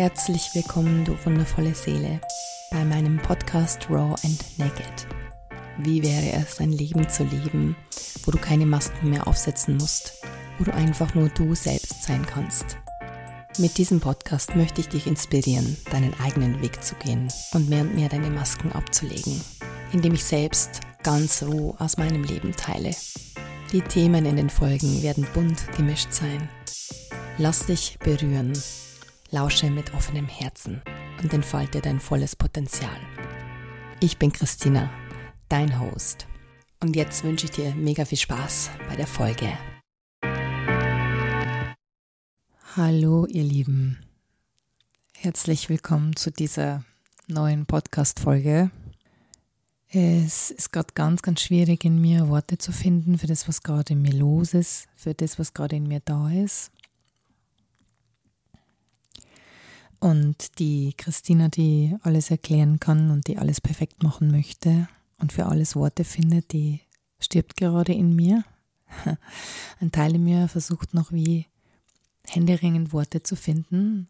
Herzlich willkommen, du wundervolle Seele, bei meinem Podcast Raw and Naked. Wie wäre es, ein Leben zu leben, wo du keine Masken mehr aufsetzen musst, wo du einfach nur du selbst sein kannst? Mit diesem Podcast möchte ich dich inspirieren, deinen eigenen Weg zu gehen und mehr und mehr deine Masken abzulegen, indem ich selbst ganz roh aus meinem Leben teile. Die Themen in den Folgen werden bunt gemischt sein. Lass dich berühren lausche mit offenem Herzen und entfalte dein volles Potenzial. Ich bin Christina, dein Host. Und jetzt wünsche ich dir mega viel Spaß bei der Folge. Hallo ihr Lieben, herzlich willkommen zu dieser neuen Podcast-Folge. Es ist gerade ganz, ganz schwierig in mir Worte zu finden für das, was gerade in mir los ist, für das, was gerade in mir da ist. Und die Christina, die alles erklären kann und die alles perfekt machen möchte und für alles Worte findet, die stirbt gerade in mir. Ein Teil in mir versucht noch wie händeringend Worte zu finden.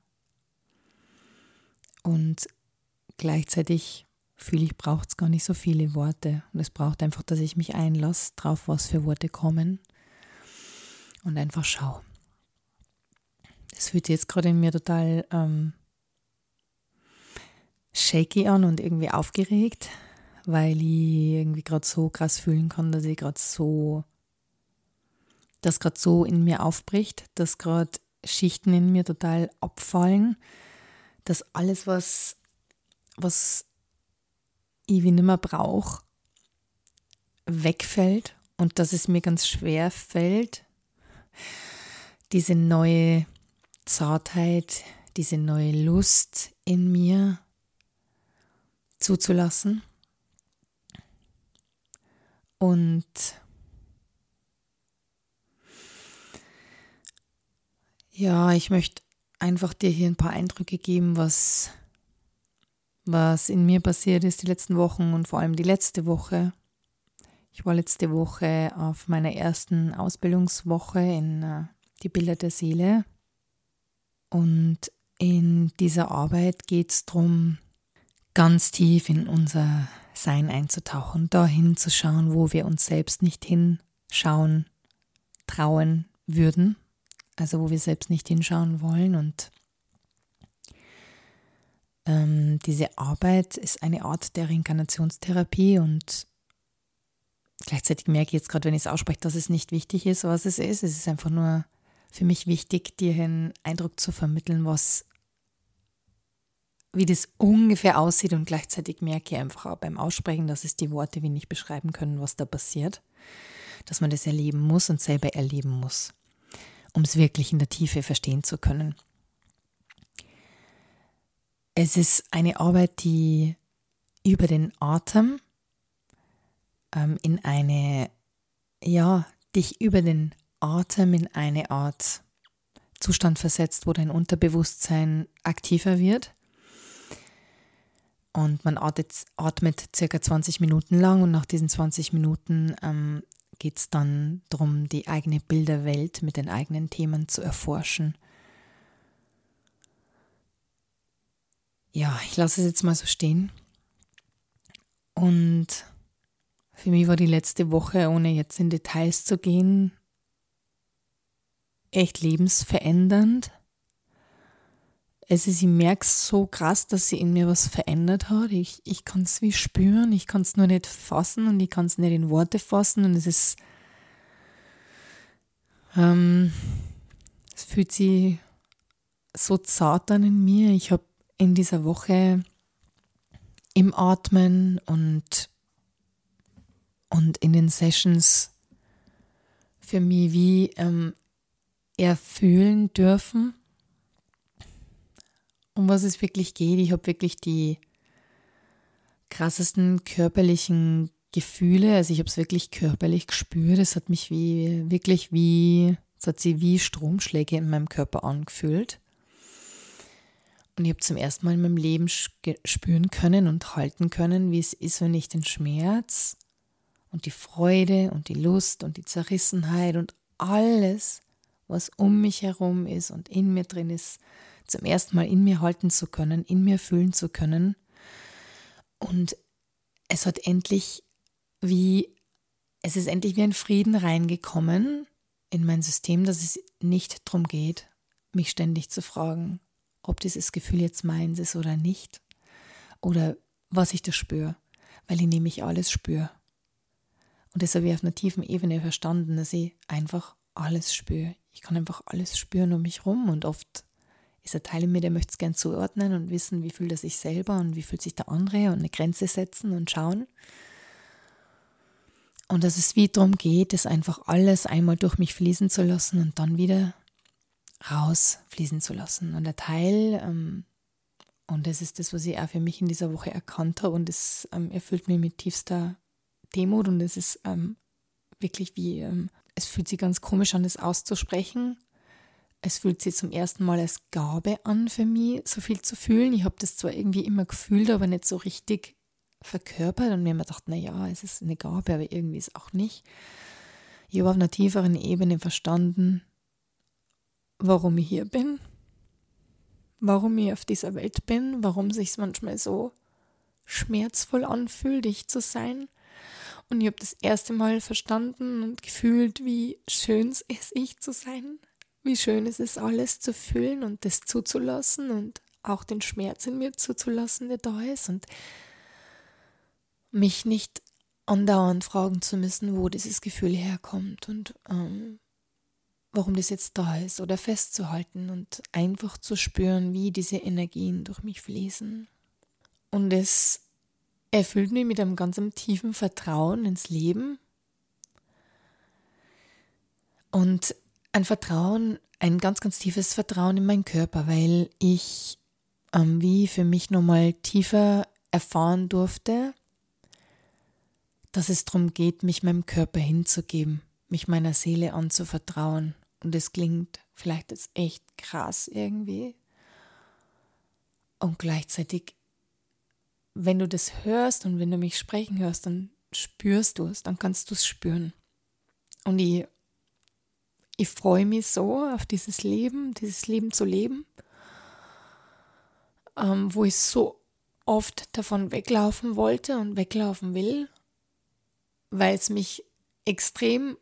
Und gleichzeitig fühle ich, braucht es gar nicht so viele Worte. Und es braucht einfach, dass ich mich einlasse drauf, was für Worte kommen. Und einfach schaue. Es fühlt sich jetzt gerade in mir total ähm, shaky an und irgendwie aufgeregt, weil ich irgendwie gerade so krass fühlen kann, dass ich gerade so, dass gerade so in mir aufbricht, dass gerade Schichten in mir total abfallen, dass alles, was, was ich wie nicht mehr brauche, wegfällt und dass es mir ganz schwer fällt, diese neue Zartheit, diese neue Lust in mir zuzulassen. Und ja, ich möchte einfach dir hier ein paar Eindrücke geben, was, was in mir passiert ist die letzten Wochen und vor allem die letzte Woche. Ich war letzte Woche auf meiner ersten Ausbildungswoche in äh, die Bilder der Seele. Und in dieser Arbeit geht es darum, ganz tief in unser Sein einzutauchen, dahin zu schauen, wo wir uns selbst nicht hinschauen, trauen würden, also wo wir selbst nicht hinschauen wollen. Und ähm, diese Arbeit ist eine Art der Reinkarnationstherapie und gleichzeitig merke ich jetzt gerade, wenn ich es ausspreche, dass es nicht wichtig ist, was es ist. Es ist einfach nur für mich wichtig, dir einen Eindruck zu vermitteln, was wie das ungefähr aussieht und gleichzeitig merke ich einfach auch beim Aussprechen, dass es die Worte wie nicht beschreiben können, was da passiert. Dass man das erleben muss und selber erleben muss, um es wirklich in der Tiefe verstehen zu können. Es ist eine Arbeit, die über den Atem ähm, in eine, ja, dich über den Atem in eine Art Zustand versetzt, wo dein Unterbewusstsein aktiver wird und man atmet, atmet circa 20 Minuten lang und nach diesen 20 Minuten ähm, geht es dann darum, die eigene Bilderwelt mit den eigenen Themen zu erforschen. Ja, ich lasse es jetzt mal so stehen. Und für mich war die letzte Woche, ohne jetzt in Details zu gehen, echt lebensverändernd es ist, ich merke so krass, dass sie in mir was verändert hat. Ich, ich kann es wie spüren, ich kann es nur nicht fassen und ich kann es nicht in Worte fassen und es ist, ähm, es fühlt sich so zart an in mir. Ich habe in dieser Woche im Atmen und, und in den Sessions für mich wie ähm, erfühlen dürfen, um was es wirklich geht. Ich habe wirklich die krassesten körperlichen Gefühle. Also ich habe es wirklich körperlich gespürt. Es hat mich wie wirklich wie, es hat sich wie Stromschläge in meinem Körper angefühlt. Und ich habe zum ersten Mal in meinem Leben spüren können und halten können, wie es ist, wenn ich den Schmerz und die Freude und die Lust und die Zerrissenheit und alles, was um mich herum ist und in mir drin ist, zum ersten Mal in mir halten zu können, in mir fühlen zu können. Und es hat endlich wie, es ist endlich wie ein Frieden reingekommen in mein System, dass es nicht darum geht, mich ständig zu fragen, ob dieses Gefühl jetzt meins ist oder nicht. Oder was ich da spüre, weil ich nämlich alles spüre. Und das habe ich auf einer tiefen Ebene verstanden, dass ich einfach alles spüre. Ich kann einfach alles spüren um mich rum und oft ist ein Teil in mir, der möchte es gern zuordnen und wissen, wie fühlt er sich selber und wie fühlt sich der andere und eine Grenze setzen und schauen. Und dass es wie darum geht, es einfach alles einmal durch mich fließen zu lassen und dann wieder rausfließen zu lassen. Und der Teil, ähm, und das ist das, was ich auch für mich in dieser Woche erkannt habe, und es ähm, erfüllt mich mit tiefster Demut und es ist ähm, wirklich wie, ähm, es fühlt sich ganz komisch an, das auszusprechen. Es fühlt sich zum ersten Mal als Gabe an für mich, so viel zu fühlen. Ich habe das zwar irgendwie immer gefühlt, aber nicht so richtig verkörpert und mir immer gedacht, naja, es ist eine Gabe, aber irgendwie ist es auch nicht. Ich habe auf einer tieferen Ebene verstanden, warum ich hier bin, warum ich auf dieser Welt bin, warum sich manchmal so schmerzvoll anfühlt, ich zu sein. Und ich habe das erste Mal verstanden und gefühlt, wie schön es ist, ich zu sein, wie schön es ist, alles zu fühlen und das zuzulassen und auch den Schmerz in mir zuzulassen, der da ist und mich nicht andauernd fragen zu müssen, wo dieses Gefühl herkommt und ähm, warum das jetzt da ist oder festzuhalten und einfach zu spüren, wie diese Energien durch mich fließen. Und es erfüllt mich mit einem ganz tiefen Vertrauen ins Leben und ein Vertrauen, ein ganz, ganz tiefes Vertrauen in meinen Körper, weil ich ähm, wie für mich nochmal tiefer erfahren durfte, dass es darum geht, mich meinem Körper hinzugeben, mich meiner Seele anzuvertrauen. Und es klingt vielleicht jetzt echt krass irgendwie. Und gleichzeitig, wenn du das hörst und wenn du mich sprechen hörst, dann spürst du es, dann kannst du es spüren. Und ich, ich freue mich so auf dieses Leben, dieses Leben zu leben, ähm, wo ich so oft davon weglaufen wollte und weglaufen will, weil es mich extrem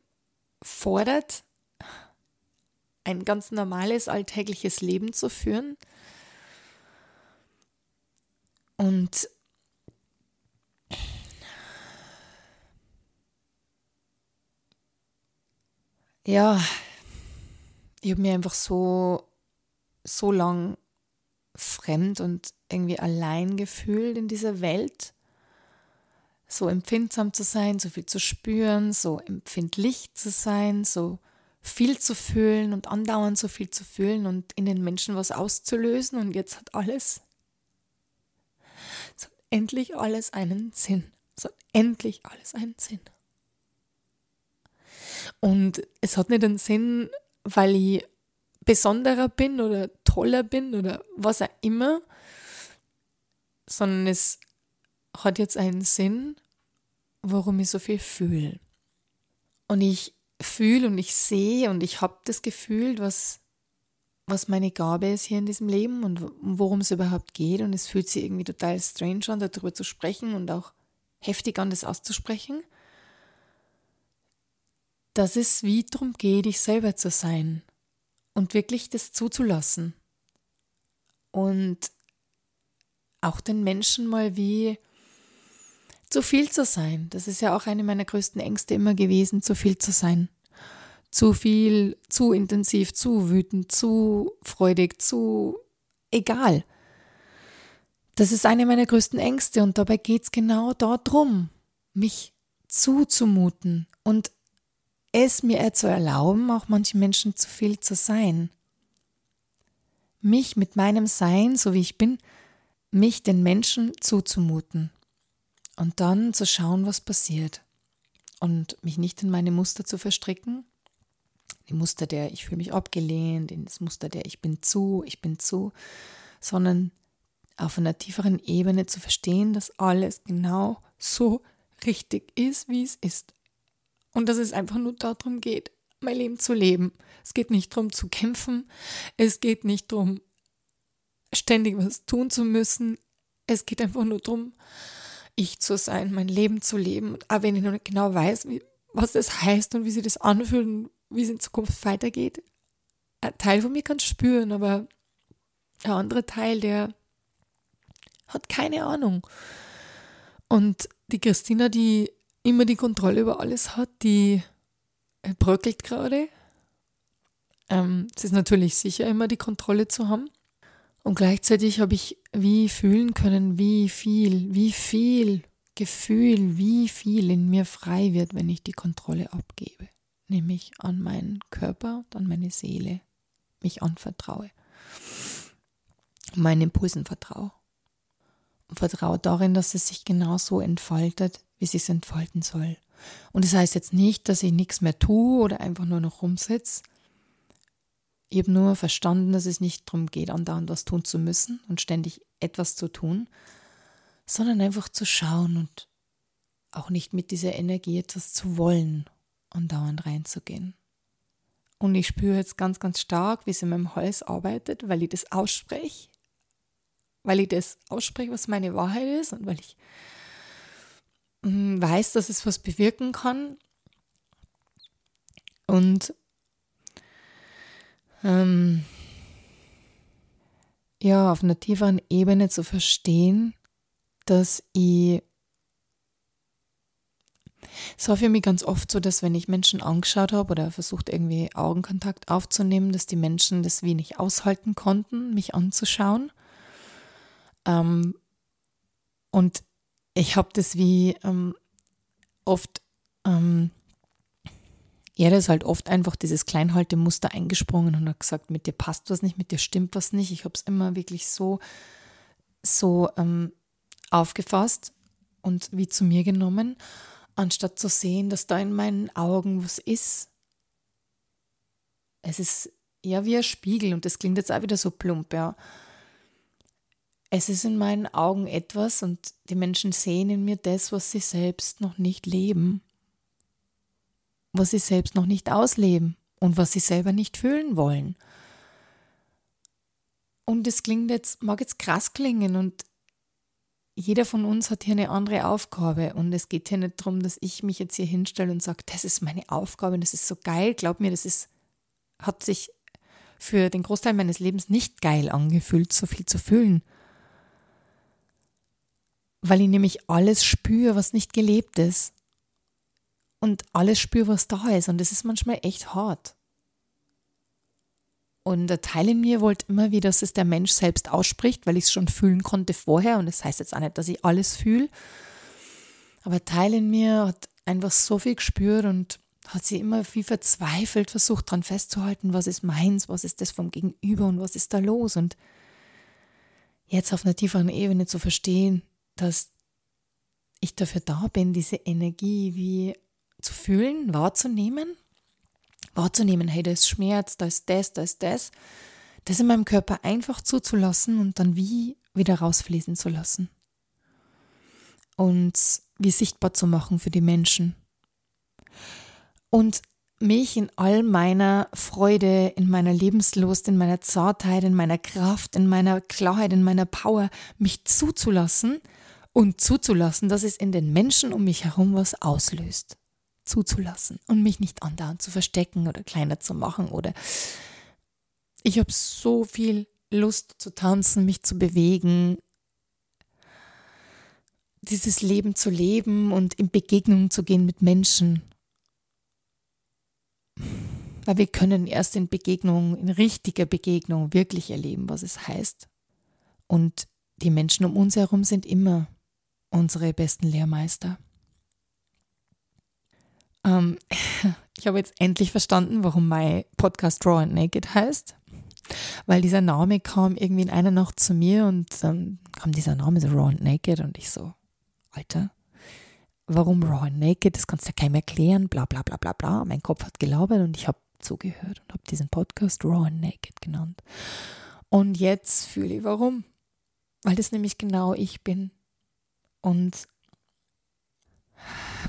fordert, ein ganz normales alltägliches Leben zu führen. Und ja, ich habe mir einfach so, so lang fremd und irgendwie allein gefühlt in dieser Welt. So empfindsam zu sein, so viel zu spüren, so empfindlich zu sein, so viel zu fühlen und andauernd so viel zu fühlen und in den Menschen was auszulösen und jetzt hat alles, es hat endlich alles einen Sinn. Es hat endlich alles einen Sinn. Und es hat nicht einen Sinn, weil ich besonderer bin oder toller bin oder was auch immer, sondern es hat jetzt einen Sinn, warum ich so viel fühle. Und ich fühle und ich sehe und ich habe das Gefühl, was, was meine Gabe ist hier in diesem Leben und worum es überhaupt geht. Und es fühlt sich irgendwie total strange an, darüber zu sprechen und auch heftig an, das auszusprechen. Dass es wie darum geht, ich selber zu sein und wirklich das zuzulassen. Und auch den Menschen mal wie zu viel zu sein. Das ist ja auch eine meiner größten Ängste immer gewesen, zu viel zu sein. Zu viel, zu intensiv, zu wütend, zu freudig, zu egal. Das ist eine meiner größten Ängste und dabei geht es genau darum, mich zuzumuten und es mir zu erlauben, auch manchen Menschen zu viel zu sein. Mich mit meinem Sein, so wie ich bin, mich den Menschen zuzumuten und dann zu schauen, was passiert und mich nicht in meine Muster zu verstricken, die Muster der ich fühle mich abgelehnt, das Muster der ich bin zu, ich bin zu, sondern auf einer tieferen Ebene zu verstehen, dass alles genau so richtig ist, wie es ist. Und dass es einfach nur darum geht, mein Leben zu leben. Es geht nicht darum zu kämpfen, es geht nicht darum, ständig was tun zu müssen. Es geht einfach nur darum, ich zu sein, mein Leben zu leben. Und auch wenn ich noch nicht genau weiß, wie, was das heißt und wie sich das anfühlt und wie es in Zukunft weitergeht, ein Teil von mir kann spüren, aber ein anderer Teil, der hat keine Ahnung. Und die Christina, die immer die Kontrolle über alles hat, die bröckelt gerade. Ähm, es ist natürlich sicher immer die Kontrolle zu haben. Und gleichzeitig habe ich wie fühlen können, wie viel, wie viel Gefühl, wie viel in mir frei wird, wenn ich die Kontrolle abgebe. Nämlich an meinen Körper und an meine Seele. Mich anvertraue. Meinen Impulsen vertraue. Und vertraue darin, dass es sich genauso entfaltet, wie es sich entfalten soll. Und das heißt jetzt nicht, dass ich nichts mehr tue oder einfach nur noch rumsitze. Ich habe nur verstanden, dass es nicht darum geht, andauernd was tun zu müssen und ständig etwas zu tun, sondern einfach zu schauen und auch nicht mit dieser Energie etwas zu wollen, andauernd reinzugehen. Und ich spüre jetzt ganz, ganz stark, wie es in meinem Hals arbeitet, weil ich das ausspreche, weil ich das ausspreche, was meine Wahrheit ist und weil ich hm, weiß, dass es was bewirken kann. Und ähm, ja, auf einer tieferen Ebene zu verstehen, dass ich es war für mich ganz oft so, dass wenn ich Menschen angeschaut habe oder versucht irgendwie Augenkontakt aufzunehmen, dass die Menschen das wenig aushalten konnten, mich anzuschauen. Ähm, und ich habe das wie ähm, oft, ähm, er ist halt oft einfach dieses Kleinhaltemuster eingesprungen und hat gesagt, mit dir passt was nicht, mit dir stimmt was nicht. Ich habe es immer wirklich so, so ähm, aufgefasst und wie zu mir genommen, anstatt zu sehen, dass da in meinen Augen was ist. Es ist ja wie ein Spiegel und das klingt jetzt auch wieder so plump, ja es ist in meinen Augen etwas und die Menschen sehen in mir das, was sie selbst noch nicht leben, was sie selbst noch nicht ausleben und was sie selber nicht fühlen wollen. Und es klingt jetzt, mag jetzt krass klingen und jeder von uns hat hier eine andere Aufgabe und es geht hier nicht darum, dass ich mich jetzt hier hinstelle und sage, das ist meine Aufgabe und das ist so geil. Glaub mir, das ist, hat sich für den Großteil meines Lebens nicht geil angefühlt, so viel zu fühlen weil ich nämlich alles spüre, was nicht gelebt ist. Und alles spüre, was da ist. Und das ist manchmal echt hart. Und der Teil in mir wollte immer wieder, dass es der Mensch selbst ausspricht, weil ich es schon fühlen konnte vorher. Und das heißt jetzt auch nicht, dass ich alles fühle. Aber ein Teil in mir hat einfach so viel gespürt und hat sie immer wie verzweifelt versucht, daran festzuhalten, was ist meins, was ist das vom Gegenüber und was ist da los. Und jetzt auf einer tieferen Ebene zu verstehen, dass ich dafür da bin, diese Energie wie zu fühlen, wahrzunehmen, wahrzunehmen, hey, da ist Schmerz, da ist das, da ist das, das in meinem Körper einfach zuzulassen und dann wie wieder rausfließen zu lassen. Und wie sichtbar zu machen für die Menschen. Und mich in all meiner Freude, in meiner Lebenslust, in meiner Zartheit, in meiner Kraft, in meiner Klarheit, in meiner Power, mich zuzulassen und zuzulassen, dass es in den Menschen um mich herum was auslöst. Zuzulassen und mich nicht andauernd zu verstecken oder kleiner zu machen oder ich habe so viel Lust zu tanzen, mich zu bewegen, dieses Leben zu leben und in Begegnung zu gehen mit Menschen. Weil wir können erst in Begegnung, in richtiger Begegnung wirklich erleben, was es heißt. Und die Menschen um uns herum sind immer unsere besten Lehrmeister. Ähm, ich habe jetzt endlich verstanden, warum mein Podcast Raw and Naked heißt. Weil dieser Name kam irgendwie in einer Nacht zu mir und dann kam dieser Name so Raw and Naked und ich so, Alter, warum Raw and Naked? Das kannst du ja keinem erklären, bla bla bla bla bla. Mein Kopf hat gelabert und ich habe zugehört und habe diesen Podcast Raw and Naked genannt. Und jetzt fühle ich warum. Weil das nämlich genau ich bin. Und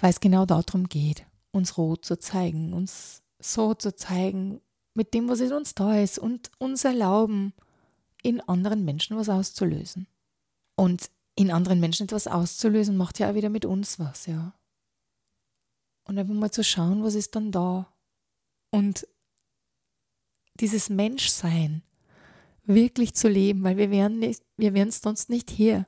weil es genau darum geht, uns rot zu zeigen, uns so zu zeigen, mit dem, was in uns da ist und uns erlauben, in anderen Menschen was auszulösen. Und in anderen Menschen etwas auszulösen, macht ja auch wieder mit uns was, ja. Und einfach mal zu schauen, was ist dann da. Und dieses Menschsein wirklich zu leben, weil wir wären nicht, wir wären sonst nicht hier.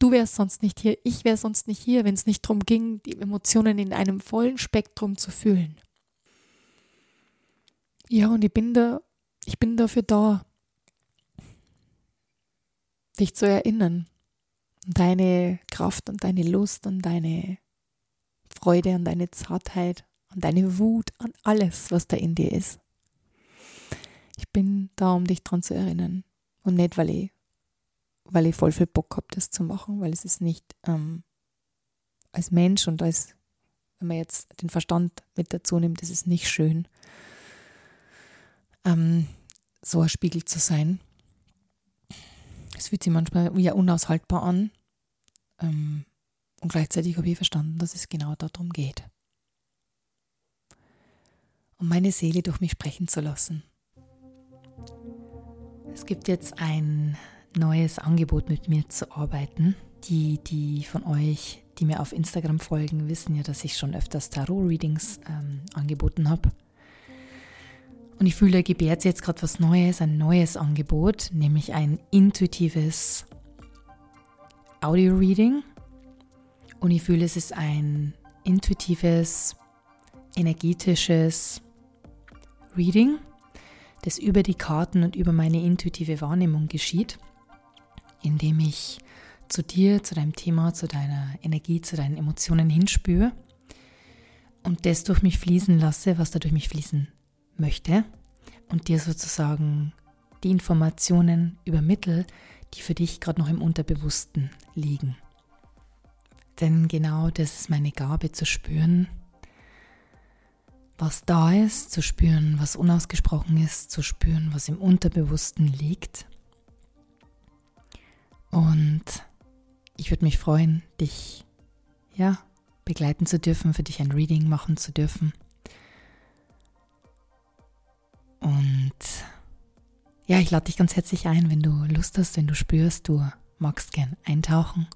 Du wärst sonst nicht hier, ich wäre sonst nicht hier, wenn es nicht darum ging, die Emotionen in einem vollen Spektrum zu fühlen. Ja, und ich bin da, ich bin dafür da, dich zu erinnern. Deine Kraft und deine Lust und deine Freude und deine Zartheit und deine Wut an alles, was da in dir ist. Ich bin da, um dich dran zu erinnern. Und nicht, weil ich, weil ich voll viel Bock habe, das zu machen, weil es ist nicht ähm, als Mensch und als, wenn man jetzt den Verstand mit dazu nimmt, ist es nicht schön, ähm, so ein Spiegel zu sein. Es fühlt sich manchmal wie unaushaltbar an. Ähm, und gleichzeitig habe ich verstanden, dass es genau darum geht. Um meine Seele durch mich sprechen zu lassen. Es gibt jetzt ein neues Angebot, mit mir zu arbeiten. Die, die von euch, die mir auf Instagram folgen, wissen ja, dass ich schon öfters Tarot-Readings ähm, angeboten habe. Und ich fühle, da gebärt jetzt gerade was Neues, ein neues Angebot, nämlich ein intuitives Audio-Reading. Und ich fühle, es ist ein intuitives, energetisches Reading das über die Karten und über meine intuitive Wahrnehmung geschieht, indem ich zu dir, zu deinem Thema, zu deiner Energie, zu deinen Emotionen hinspüre und das durch mich fließen lasse, was da durch mich fließen möchte und dir sozusagen die Informationen übermittel, die für dich gerade noch im Unterbewussten liegen. Denn genau das ist meine Gabe zu spüren, was da ist, zu spüren, was unausgesprochen ist, zu spüren, was im Unterbewussten liegt. Und ich würde mich freuen, dich ja begleiten zu dürfen, für dich ein Reading machen zu dürfen. Und ja, ich lade dich ganz herzlich ein, wenn du Lust hast, wenn du spürst, du magst gern eintauchen,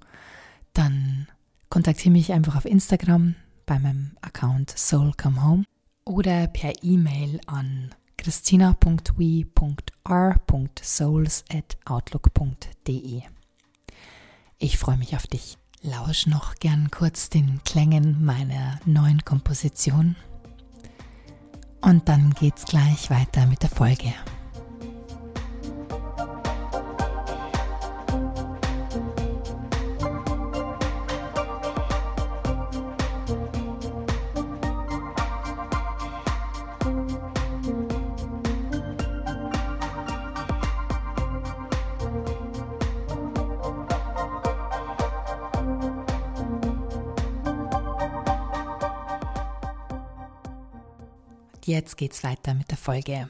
dann kontaktiere mich einfach auf Instagram bei meinem Account Soul Come Home oder per E-Mail an christina.we.r.souls.outlook.de. Ich freue mich auf dich. Lausch noch gern kurz den Klängen meiner neuen Komposition. Und dann geht's gleich weiter mit der Folge. Jetzt geht's weiter mit der Folge.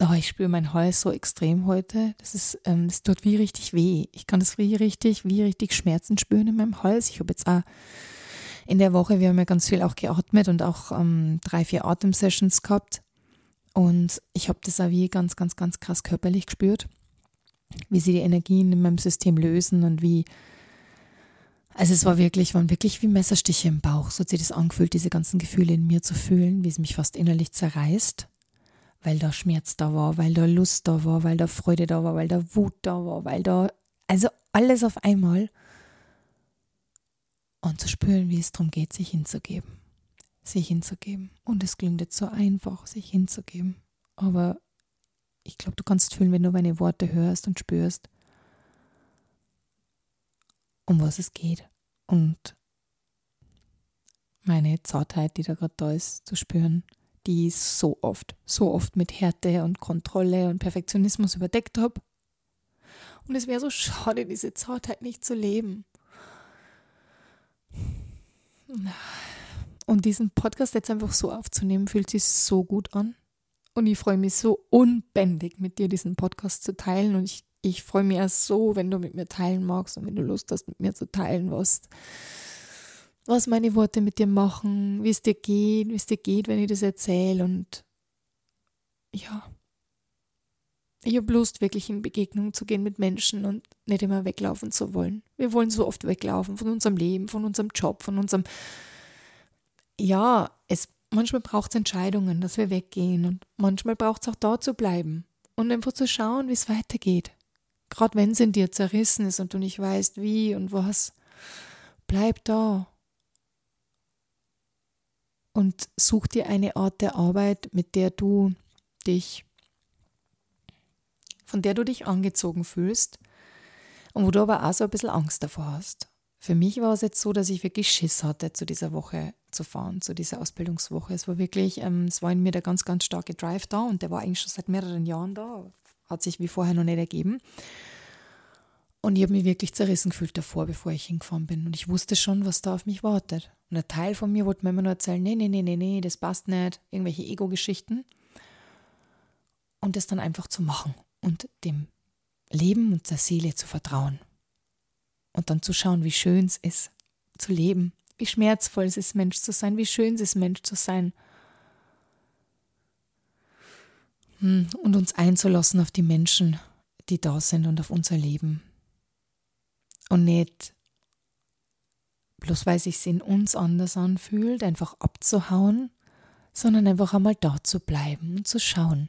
Oh, ich spüre mein Hals so extrem heute. Das ist, ähm, das tut wie richtig weh. Ich kann das wie richtig, wie richtig Schmerzen spüren in meinem Hals. Ich habe jetzt auch in der Woche, wir haben ja ganz viel auch geatmet und auch ähm, drei, vier Atemsessions gehabt. Und ich habe das auch wie ganz, ganz, ganz krass körperlich gespürt, wie sie die Energien in meinem System lösen und wie also es war wirklich, waren wirklich wie Messerstiche im Bauch. So hat sich das angefühlt, diese ganzen Gefühle in mir zu fühlen, wie es mich fast innerlich zerreißt, weil da Schmerz da war, weil da Lust da war, weil da Freude da war, weil da Wut da war, weil da, also alles auf einmal. Und zu spüren, wie es darum geht, sich hinzugeben. Sich hinzugeben. Und es klingt jetzt so einfach, sich hinzugeben. Aber ich glaube, du kannst fühlen, wenn du meine Worte hörst und spürst, um was es geht. Und meine Zartheit, die da gerade da ist, zu spüren, die ich so oft, so oft mit Härte und Kontrolle und Perfektionismus überdeckt habe. Und es wäre so schade, diese Zartheit nicht zu leben. Und diesen Podcast jetzt einfach so aufzunehmen, fühlt sich so gut an. Und ich freue mich so unbändig, mit dir diesen Podcast zu teilen. Und ich ich freue mich erst so, wenn du mit mir teilen magst und wenn du Lust hast, mit mir zu teilen, was, was meine Worte mit dir machen, wie es dir geht, wie es dir geht, wenn ich das erzähle und ja, Ich habe Lust, wirklich in Begegnung zu gehen mit Menschen und nicht immer weglaufen zu wollen. Wir wollen so oft weglaufen von unserem Leben, von unserem Job, von unserem. Ja, es, manchmal braucht es Entscheidungen, dass wir weggehen und manchmal braucht es auch da zu bleiben und einfach zu schauen, wie es weitergeht. Gerade wenn es in dir zerrissen ist und du nicht weißt, wie und was, bleib da und such dir eine Art der Arbeit, mit der du dich von der du dich angezogen fühlst und wo du aber auch so ein bisschen Angst davor hast. Für mich war es jetzt so, dass ich wirklich Schiss hatte, zu dieser Woche zu fahren, zu dieser Ausbildungswoche. Es war wirklich, ähm, es war in mir der ganz, ganz starke Drive da und der war eigentlich schon seit mehreren Jahren da, hat sich wie vorher noch nicht ergeben. Und ich habe mich wirklich zerrissen gefühlt davor, bevor ich hingefahren bin. Und ich wusste schon, was da auf mich wartet. Und ein Teil von mir wollte mir immer nur erzählen, nee, nee, nee, nee, nee, das passt nicht, irgendwelche Ego-Geschichten. Und das dann einfach zu machen und dem Leben und der Seele zu vertrauen. Und dann zu schauen, wie schön es ist, zu leben, wie schmerzvoll es ist, Mensch zu sein, wie schön es ist, Mensch zu sein. Und uns einzulassen auf die Menschen, die da sind und auf unser Leben. Und nicht bloß weil sich in uns anders anfühlt, einfach abzuhauen, sondern einfach einmal da zu bleiben und zu schauen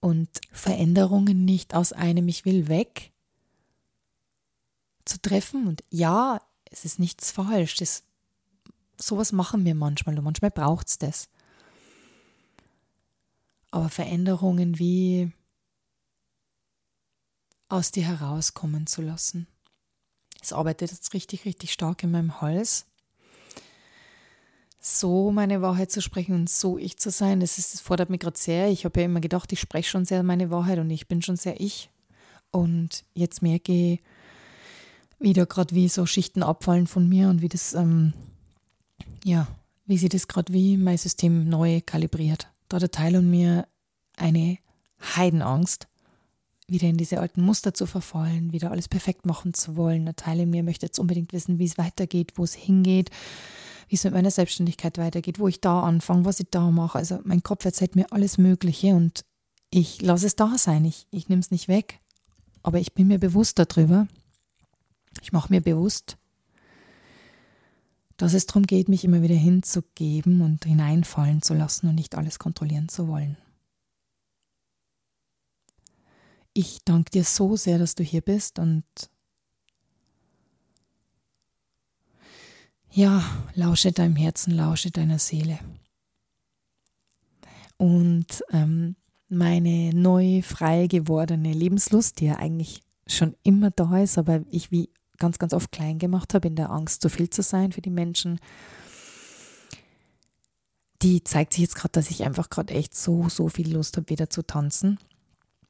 und Veränderungen nicht aus einem Ich will weg zu treffen. Und ja, es ist nichts falsch. Das, sowas machen wir manchmal und manchmal braucht es das. Aber Veränderungen wie aus dir herauskommen zu lassen. Es arbeitet jetzt richtig, richtig stark in meinem Hals so meine Wahrheit zu sprechen und so ich zu sein, das, ist, das fordert mich gerade sehr. Ich habe ja immer gedacht, ich spreche schon sehr meine Wahrheit und ich bin schon sehr ich. Und jetzt merke ich wieder gerade, wie so Schichten abfallen von mir und wie das, ähm, ja, wie sie das gerade wie mein System neu kalibriert. Da der Teil und mir eine Heidenangst, wieder in diese alten Muster zu verfallen, wieder alles perfekt machen zu wollen. Der Teil in mir möchte jetzt unbedingt wissen, wie es weitergeht, wo es hingeht wie es mit meiner Selbstständigkeit weitergeht, wo ich da anfange, was ich da mache. Also mein Kopf erzählt mir alles Mögliche und ich lasse es da sein. Ich, ich nehme es nicht weg. Aber ich bin mir bewusst darüber. Ich mache mir bewusst, dass es darum geht, mich immer wieder hinzugeben und hineinfallen zu lassen und nicht alles kontrollieren zu wollen. Ich danke dir so sehr, dass du hier bist und Ja, lausche deinem Herzen, lausche deiner Seele. Und ähm, meine neu frei gewordene Lebenslust, die ja eigentlich schon immer da ist, aber ich wie ganz, ganz oft klein gemacht habe, in der Angst, zu viel zu sein für die Menschen, die zeigt sich jetzt gerade, dass ich einfach gerade echt so, so viel Lust habe, wieder zu tanzen.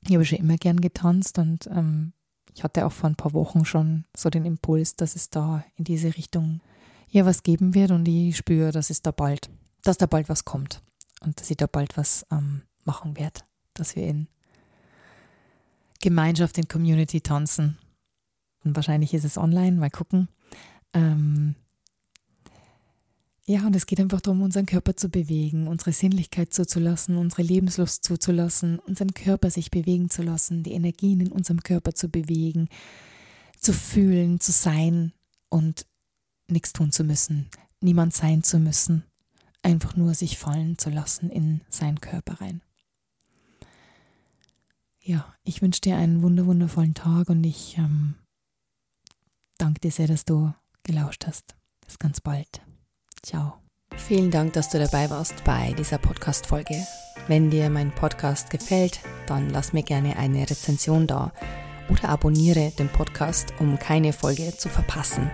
Ich habe schon immer gern getanzt und ähm, ich hatte auch vor ein paar Wochen schon so den Impuls, dass es da in diese Richtung hier was geben wird und ich spüre, dass es da bald, dass da bald was kommt und dass ich da bald was ähm, machen werde, dass wir in Gemeinschaft, in Community tanzen. Und wahrscheinlich ist es online, mal gucken. Ähm, ja, und es geht einfach darum, unseren Körper zu bewegen, unsere Sinnlichkeit zuzulassen, unsere Lebenslust zuzulassen, unseren Körper sich bewegen zu lassen, die Energien in unserem Körper zu bewegen, zu fühlen, zu sein und nichts tun zu müssen, niemand sein zu müssen, einfach nur sich fallen zu lassen in seinen Körper rein. Ja, ich wünsche dir einen wundervollen Tag und ich ähm, danke dir sehr, dass du gelauscht hast. Bis ganz bald. Ciao. Vielen Dank, dass du dabei warst bei dieser Podcast-Folge. Wenn dir mein Podcast gefällt, dann lass mir gerne eine Rezension da oder abonniere den Podcast, um keine Folge zu verpassen.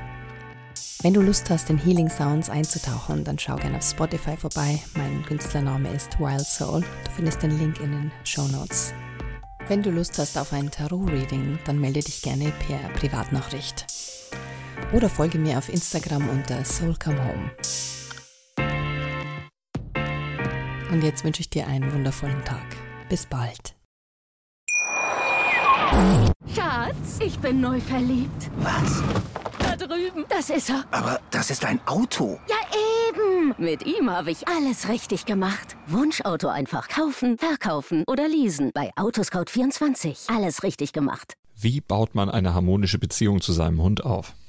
Wenn du Lust hast, in Healing Sounds einzutauchen, dann schau gerne auf Spotify vorbei. Mein Künstlername ist Wild Soul. Du findest den Link in den Show Notes. Wenn du Lust hast auf ein Tarot-Reading, dann melde dich gerne per Privatnachricht. Oder folge mir auf Instagram unter Soul Come Home. Und jetzt wünsche ich dir einen wundervollen Tag. Bis bald. Schatz, ich bin neu verliebt. Was? Da drüben. Das ist er. Aber das ist ein Auto. Ja, eben. eben. Mit ihm habe ich alles richtig gemacht. Wunschauto einfach kaufen, verkaufen oder leasen. Bei Autoscout24. Alles richtig gemacht. Wie baut man eine harmonische Beziehung zu seinem Hund auf?